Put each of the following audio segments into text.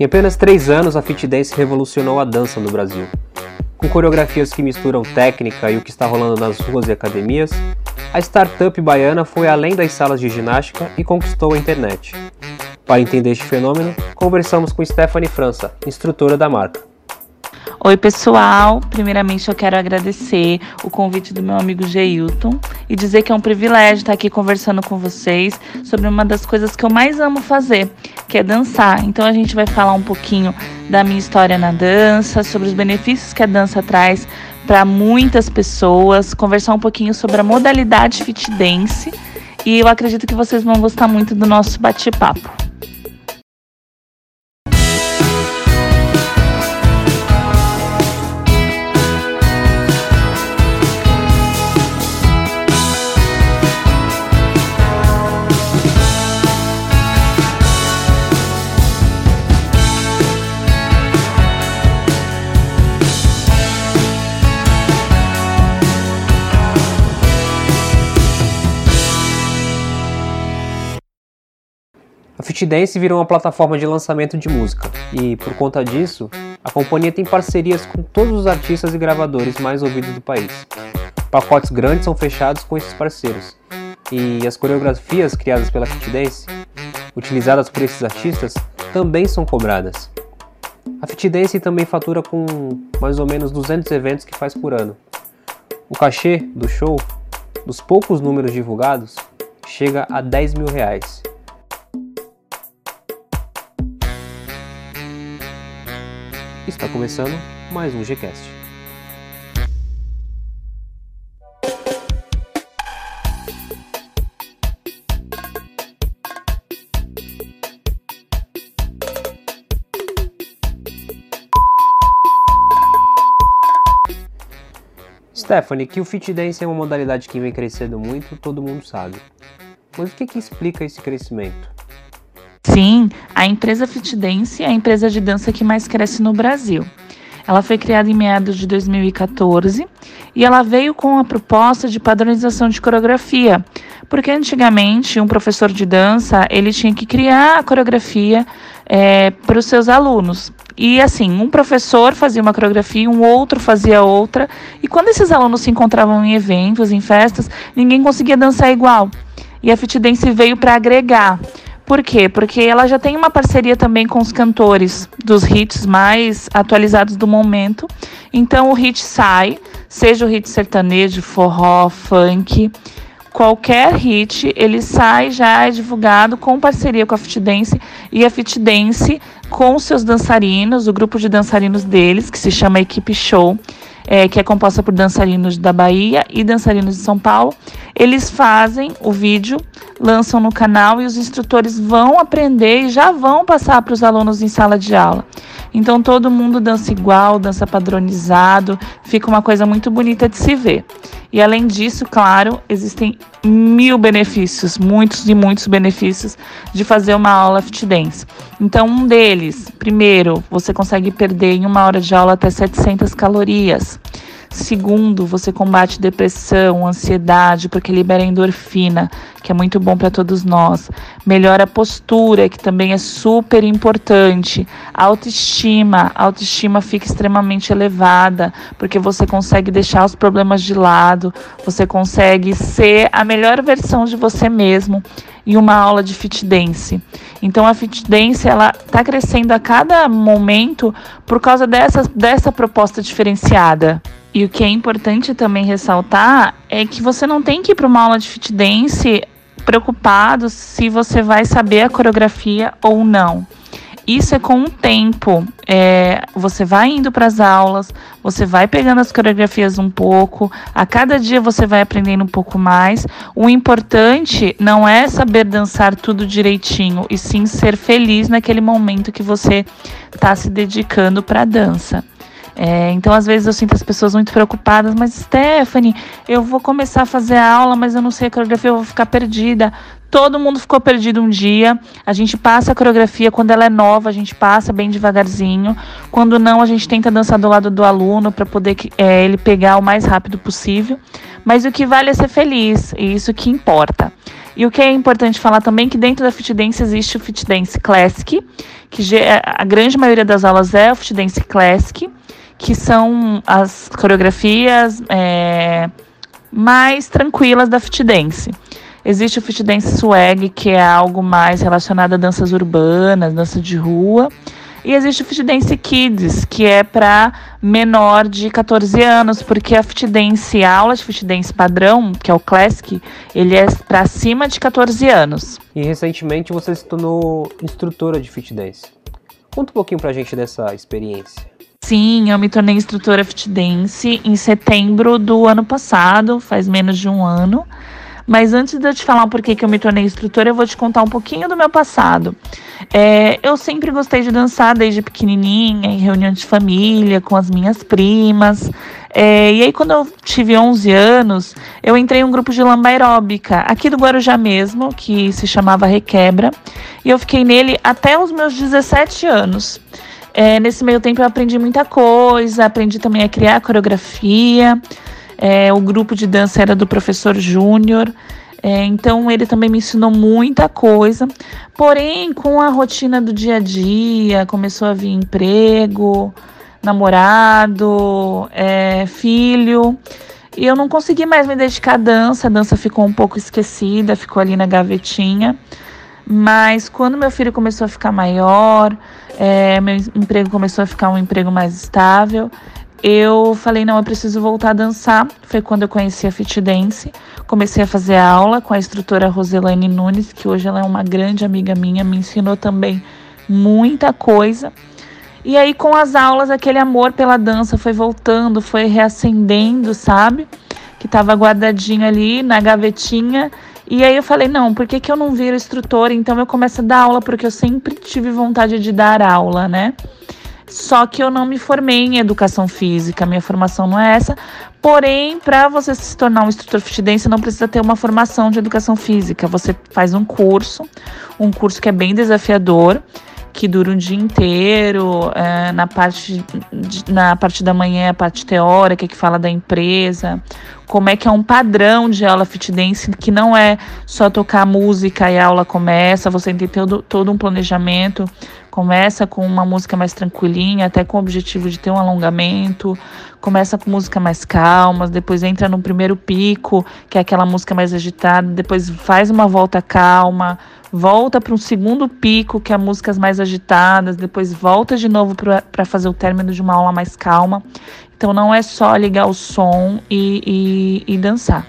Em apenas três anos, a Fit Dance revolucionou a dança no Brasil. Com coreografias que misturam técnica e o que está rolando nas ruas e academias, a startup baiana foi além das salas de ginástica e conquistou a internet. Para entender este fenômeno, conversamos com Stephanie França, instrutora da marca. Oi, pessoal. Primeiramente, eu quero agradecer o convite do meu amigo Geilton e dizer que é um privilégio estar aqui conversando com vocês sobre uma das coisas que eu mais amo fazer, que é dançar. Então, a gente vai falar um pouquinho da minha história na dança, sobre os benefícios que a dança traz para muitas pessoas, conversar um pouquinho sobre a modalidade fit dance e eu acredito que vocês vão gostar muito do nosso bate-papo. Dance virou uma plataforma de lançamento de música e, por conta disso, a companhia tem parcerias com todos os artistas e gravadores mais ouvidos do país. Pacotes grandes são fechados com esses parceiros e as coreografias criadas pela Dance, utilizadas por esses artistas, também são cobradas. A Dance também fatura com mais ou menos 200 eventos que faz por ano. O cachê do show, dos poucos números divulgados, chega a 10 mil reais. Está começando mais um Gcast. Stephanie, que o fit dance é uma modalidade que vem crescendo muito, todo mundo sabe. Mas o que, que explica esse crescimento? Sim, a empresa FitDance é a empresa de dança que mais cresce no Brasil. Ela foi criada em meados de 2014 e ela veio com a proposta de padronização de coreografia, porque antigamente um professor de dança ele tinha que criar a coreografia é, para os seus alunos. E assim, um professor fazia uma coreografia, um outro fazia outra, e quando esses alunos se encontravam em eventos, em festas, ninguém conseguia dançar igual. E a Fit Dance veio para agregar. Por quê? Porque ela já tem uma parceria também com os cantores dos hits mais atualizados do momento. Então o hit sai, seja o hit sertanejo, forró, funk, qualquer hit, ele sai já é divulgado com parceria com a Fit Dance e a Fit Dance com seus dançarinos, o grupo de dançarinos deles, que se chama Equipe Show, é, que é composta por dançarinos da Bahia e dançarinos de São Paulo. Eles fazem o vídeo, lançam no canal e os instrutores vão aprender e já vão passar para os alunos em sala de aula. Então todo mundo dança igual, dança padronizado, fica uma coisa muito bonita de se ver. E além disso, claro, existem mil benefícios, muitos e muitos benefícios de fazer uma aula fit dance. Então, um deles, primeiro, você consegue perder em uma hora de aula até 700 calorias. Segundo, você combate depressão, ansiedade, porque libera endorfina, que é muito bom para todos nós. Melhora a postura, que também é super importante. Autoestima, autoestima fica extremamente elevada, porque você consegue deixar os problemas de lado, você consegue ser a melhor versão de você mesmo em uma aula de fit dance. Então a fit dance ela está crescendo a cada momento por causa dessa, dessa proposta diferenciada. E o que é importante também ressaltar é que você não tem que ir para uma aula de fit dance preocupado se você vai saber a coreografia ou não. Isso é com o tempo. É, você vai indo para as aulas, você vai pegando as coreografias um pouco, a cada dia você vai aprendendo um pouco mais. O importante não é saber dançar tudo direitinho, e sim ser feliz naquele momento que você está se dedicando para a dança. É, então, às vezes, eu sinto as pessoas muito preocupadas, mas Stephanie, eu vou começar a fazer a aula, mas eu não sei a coreografia, eu vou ficar perdida. Todo mundo ficou perdido um dia. A gente passa a coreografia quando ela é nova, a gente passa bem devagarzinho. Quando não, a gente tenta dançar do lado do aluno para poder é, ele pegar o mais rápido possível. Mas o que vale é ser feliz, e isso que importa. E o que é importante falar também é que dentro da Fit Dance existe o Fit Dance Classic, que a grande maioria das aulas é o Fit Dance Classic que são as coreografias é, mais tranquilas da fit dance. Existe o fit dance swag, que é algo mais relacionado a danças urbanas, dança de rua. E existe o Fit Dance Kids, que é para menor de 14 anos, porque a Fit Dance, aula de Fit Dance padrão, que é o Classic, ele é para cima de 14 anos. E recentemente você se tornou instrutora de Fit Dance. Conta um pouquinho pra gente dessa experiência. Sim, eu me tornei instrutora fit dance em setembro do ano passado, faz menos de um ano. Mas antes de eu te falar por que eu me tornei instrutora, eu vou te contar um pouquinho do meu passado. É, eu sempre gostei de dançar desde pequenininha, em reunião de família, com as minhas primas. É, e aí, quando eu tive 11 anos, eu entrei em um grupo de lamba aeróbica, aqui do Guarujá mesmo, que se chamava Requebra. E eu fiquei nele até os meus 17 anos. É, nesse meio tempo eu aprendi muita coisa, aprendi também a criar coreografia. É, o grupo de dança era do professor Júnior. É, então ele também me ensinou muita coisa. Porém, com a rotina do dia a dia, começou a vir emprego, namorado, é, filho. E eu não consegui mais me dedicar à dança. A dança ficou um pouco esquecida, ficou ali na gavetinha. Mas quando meu filho começou a ficar maior, é, meu emprego começou a ficar um emprego mais estável, eu falei, não, eu preciso voltar a dançar. Foi quando eu conheci a Fit Dance. Comecei a fazer aula com a instrutora Roselane Nunes, que hoje ela é uma grande amiga minha, me ensinou também muita coisa. E aí, com as aulas, aquele amor pela dança foi voltando, foi reacendendo, sabe? Que estava guardadinho ali na gavetinha e aí eu falei, não, por que, que eu não viro instrutora? Então eu começo a dar aula, porque eu sempre tive vontade de dar aula, né? Só que eu não me formei em educação física, minha formação não é essa. Porém, para você se tornar um instrutor fit dance, não precisa ter uma formação de educação física. Você faz um curso, um curso que é bem desafiador que dura um dia inteiro, é, na, parte, de, na parte da manhã é a parte teórica, que fala da empresa, como é que é um padrão de aula fit dance, que não é só tocar música e a aula começa, você tem todo, todo um planejamento, começa com uma música mais tranquilinha, até com o objetivo de ter um alongamento, começa com música mais calma, depois entra no primeiro pico, que é aquela música mais agitada, depois faz uma volta calma, volta para um segundo pico, que é músicas mais agitadas, depois volta de novo para fazer o término de uma aula mais calma. Então não é só ligar o som e, e, e dançar.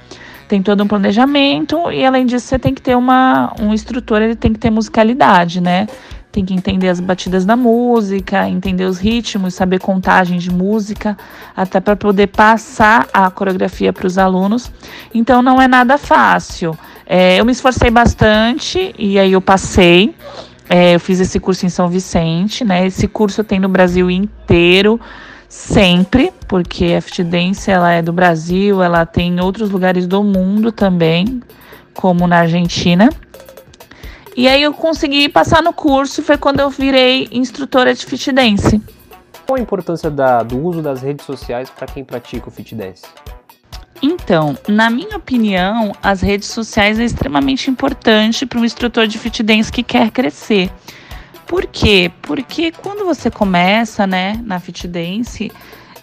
Tem todo um planejamento e além disso você tem que ter uma um instrutor, ele tem que ter musicalidade, né? Tem que entender as batidas da música, entender os ritmos, saber contagem de música, até para poder passar a coreografia para os alunos. Então não é nada fácil. É, eu me esforcei bastante e aí eu passei. É, eu fiz esse curso em São Vicente, né? Esse curso tem no Brasil inteiro, sempre, porque a Fit Dance ela é do Brasil, ela tem em outros lugares do mundo também, como na Argentina. E aí eu consegui passar no curso, foi quando eu virei instrutora de Fit Dance. Qual a importância da, do uso das redes sociais para quem pratica o Fit Dance? Então, na minha opinião, as redes sociais é extremamente importante para um instrutor de fit dance que quer crescer. Por quê? Porque quando você começa, né, na fit dance,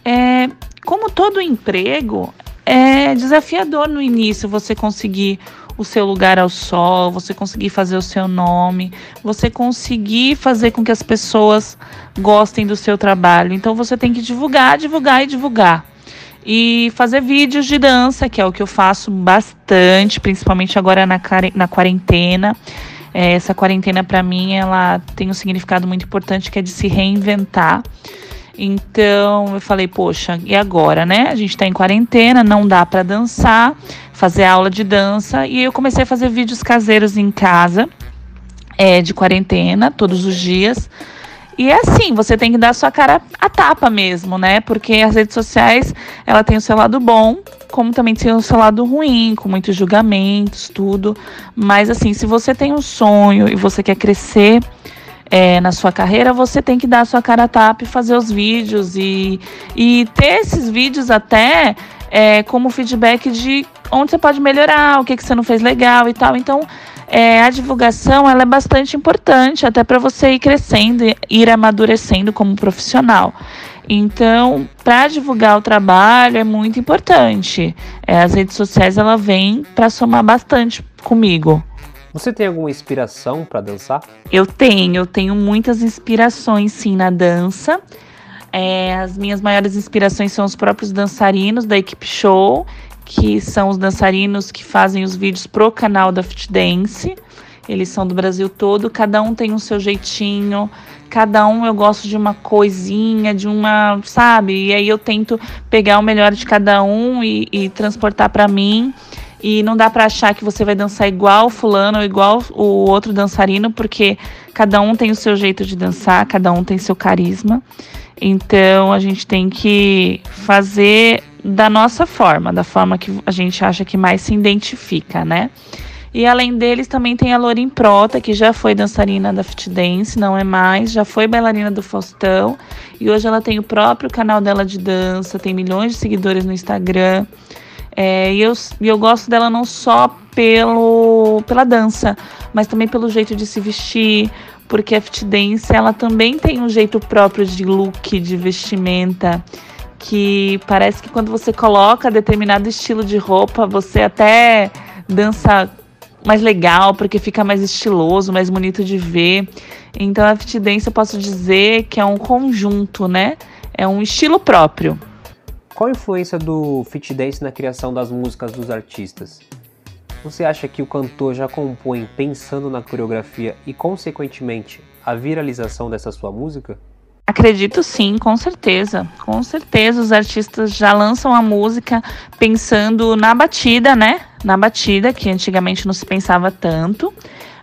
é, como todo emprego, é desafiador no início você conseguir o seu lugar ao sol, você conseguir fazer o seu nome, você conseguir fazer com que as pessoas gostem do seu trabalho. Então você tem que divulgar, divulgar e divulgar e fazer vídeos de dança, que é o que eu faço bastante, principalmente agora na, na quarentena. É, essa quarentena para mim ela tem um significado muito importante que é de se reinventar. Então eu falei, poxa, e agora, né? A gente está em quarentena, não dá para dançar, fazer aula de dança e eu comecei a fazer vídeos caseiros em casa, é, de quarentena, todos os dias. E é assim, você tem que dar sua cara a tapa mesmo, né? Porque as redes sociais, ela tem o seu lado bom, como também tem o seu lado ruim, com muitos julgamentos, tudo. Mas assim, se você tem um sonho e você quer crescer é, na sua carreira, você tem que dar a sua cara a tapa e fazer os vídeos e, e ter esses vídeos até é, como feedback de onde você pode melhorar, o que, que você não fez legal e tal. Então, é, a divulgação ela é bastante importante até para você ir crescendo, ir amadurecendo como profissional. Então, para divulgar o trabalho é muito importante. É, as redes sociais ela vem para somar bastante comigo. Você tem alguma inspiração para dançar? Eu tenho, eu tenho muitas inspirações sim na dança. É, as minhas maiores inspirações são os próprios dançarinos da equipe show que são os dançarinos que fazem os vídeos pro canal da Fit Dance. Eles são do Brasil todo, cada um tem o seu jeitinho, cada um eu gosto de uma coisinha, de uma, sabe? E aí eu tento pegar o melhor de cada um e, e transportar para mim. E não dá para achar que você vai dançar igual fulano ou igual o outro dançarino, porque cada um tem o seu jeito de dançar, cada um tem seu carisma. Então a gente tem que fazer da nossa forma, da forma que a gente acha que mais se identifica, né? E além deles também tem a Lorin Prota, que já foi dançarina da Fit Dance, não é mais, já foi bailarina do Faustão e hoje ela tem o próprio canal dela de dança, tem milhões de seguidores no Instagram. É, e eu, eu gosto dela não só pelo, pela dança, mas também pelo jeito de se vestir, porque a Fit Dance ela também tem um jeito próprio de look, de vestimenta que parece que quando você coloca determinado estilo de roupa, você até dança mais legal, porque fica mais estiloso, mais bonito de ver. Então a fit dance eu posso dizer que é um conjunto, né? É um estilo próprio. Qual a influência do fit dance na criação das músicas dos artistas? Você acha que o cantor já compõe pensando na coreografia e, consequentemente, a viralização dessa sua música? Acredito sim, com certeza. Com certeza os artistas já lançam a música pensando na batida, né? Na batida, que antigamente não se pensava tanto,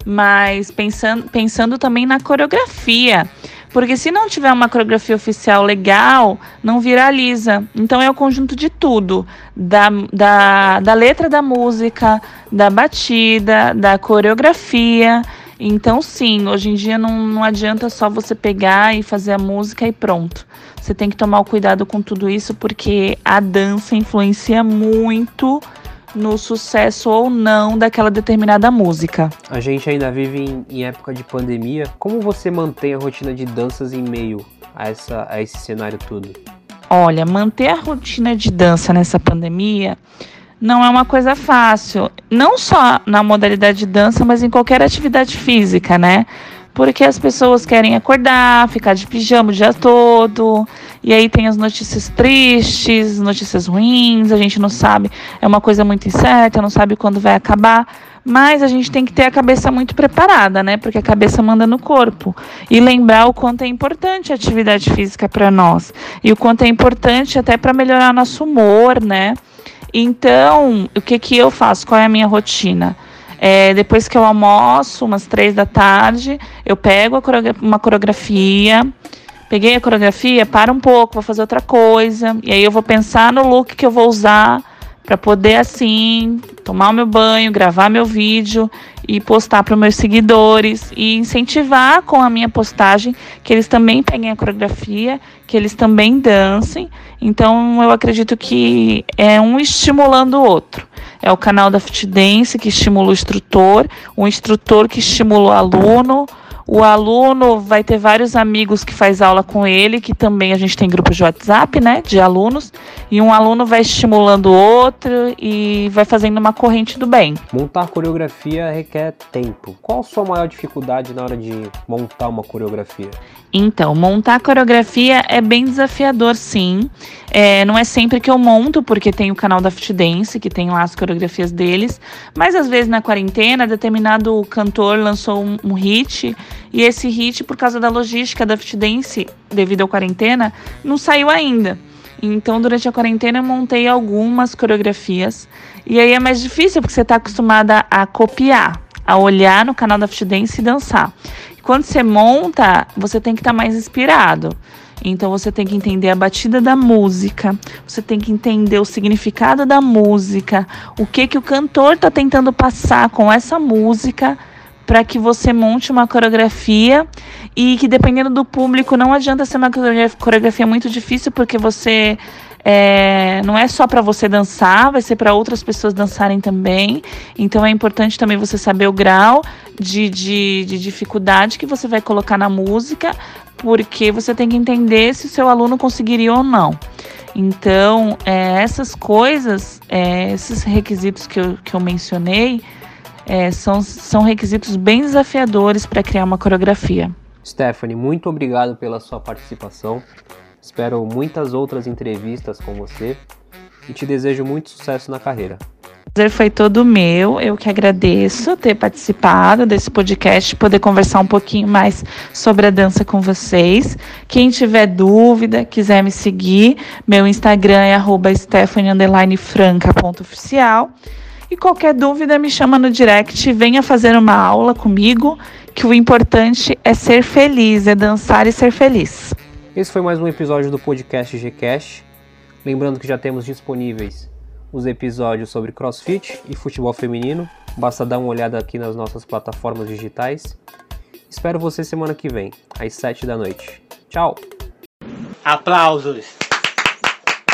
mas pensando, pensando também na coreografia. Porque se não tiver uma coreografia oficial legal, não viraliza. Então é o conjunto de tudo: da, da, da letra da música, da batida, da coreografia. Então, sim, hoje em dia não, não adianta só você pegar e fazer a música e pronto. Você tem que tomar o cuidado com tudo isso, porque a dança influencia muito no sucesso ou não daquela determinada música. A gente ainda vive em, em, época de pandemia. Como você mantém a rotina de danças em meio a, essa, a esse cenário todo? Olha, manter a rotina de dança nessa pandemia não é uma coisa fácil. Não só na modalidade de dança, mas em qualquer atividade física, né? Porque as pessoas querem acordar, ficar de pijama o dia todo, e aí tem as notícias tristes, notícias ruins, a gente não sabe, é uma coisa muito incerta, não sabe quando vai acabar. Mas a gente tem que ter a cabeça muito preparada, né? Porque a cabeça manda no corpo. E lembrar o quanto é importante a atividade física para nós. E o quanto é importante até para melhorar nosso humor, né? Então, o que, que eu faço? Qual é a minha rotina? É, depois que eu almoço, umas três da tarde, eu pego uma coreografia, peguei a coreografia, para um pouco, vou fazer outra coisa, e aí eu vou pensar no look que eu vou usar para poder assim tomar o meu banho, gravar meu vídeo e postar para meus seguidores e incentivar com a minha postagem que eles também peguem a coreografia, que eles também dancem. Então eu acredito que é um estimulando o outro. É o canal da Fit Dance que estimula o instrutor, o instrutor que estimula o aluno, o aluno vai ter vários amigos que faz aula com ele, que também a gente tem grupos de WhatsApp, né, de alunos, e um aluno vai estimulando o outro e vai fazendo uma corrente do bem. Montar coreografia requer tempo. Qual a sua maior dificuldade na hora de montar uma coreografia? Então, montar coreografia é bem desafiador, sim. É, não é sempre que eu monto, porque tem o canal da Fit Dance, que tem lá as coreografias deles. Mas às vezes na quarentena, determinado cantor lançou um, um hit, e esse hit, por causa da logística da Fit Dance, devido à quarentena, não saiu ainda. Então, durante a quarentena, eu montei algumas coreografias. E aí é mais difícil, porque você está acostumada a copiar a olhar no canal da Fit Dance e dançar. Quando você monta, você tem que estar tá mais inspirado. Então você tem que entender a batida da música, você tem que entender o significado da música, o que que o cantor está tentando passar com essa música para que você monte uma coreografia e que dependendo do público não adianta ser uma coreografia muito difícil porque você é, não é só para você dançar, vai ser para outras pessoas dançarem também. Então é importante também você saber o grau de, de, de dificuldade que você vai colocar na música, porque você tem que entender se o seu aluno conseguiria ou não. Então, é, essas coisas, é, esses requisitos que eu, que eu mencionei, é, são, são requisitos bem desafiadores para criar uma coreografia. Stephanie, muito obrigado pela sua participação. Espero muitas outras entrevistas com você e te desejo muito sucesso na carreira. O prazer foi todo meu. Eu que agradeço ter participado desse podcast, poder conversar um pouquinho mais sobre a dança com vocês. Quem tiver dúvida, quiser me seguir, meu Instagram é stephanie_franca.oficial. E qualquer dúvida, me chama no direct, venha fazer uma aula comigo, que o importante é ser feliz, é dançar e ser feliz. Esse foi mais um episódio do podcast Gcast. Lembrando que já temos disponíveis os episódios sobre crossfit e futebol feminino. Basta dar uma olhada aqui nas nossas plataformas digitais. Espero você semana que vem, às 7 da noite. Tchau! Aplausos!